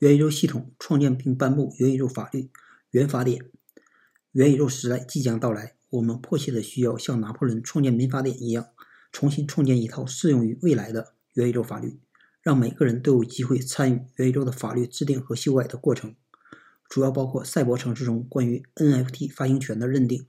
元宇宙系统创建并颁布元宇宙法律原法典。元宇宙时代即将到来，我们迫切的需要像拿破仑创建民法典一样，重新创建一套适用于未来的元宇宙法律，让每个人都有机会参与元宇宙的法律制定和修改的过程。主要包括赛博城市中关于 NFT 发行权的认定、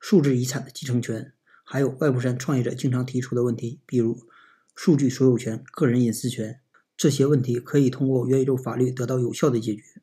数字遗产的继承权，还有外部山创业者经常提出的问题，比如数据所有权、个人隐私权。这些问题可以通过元宇宙法律得到有效的解决。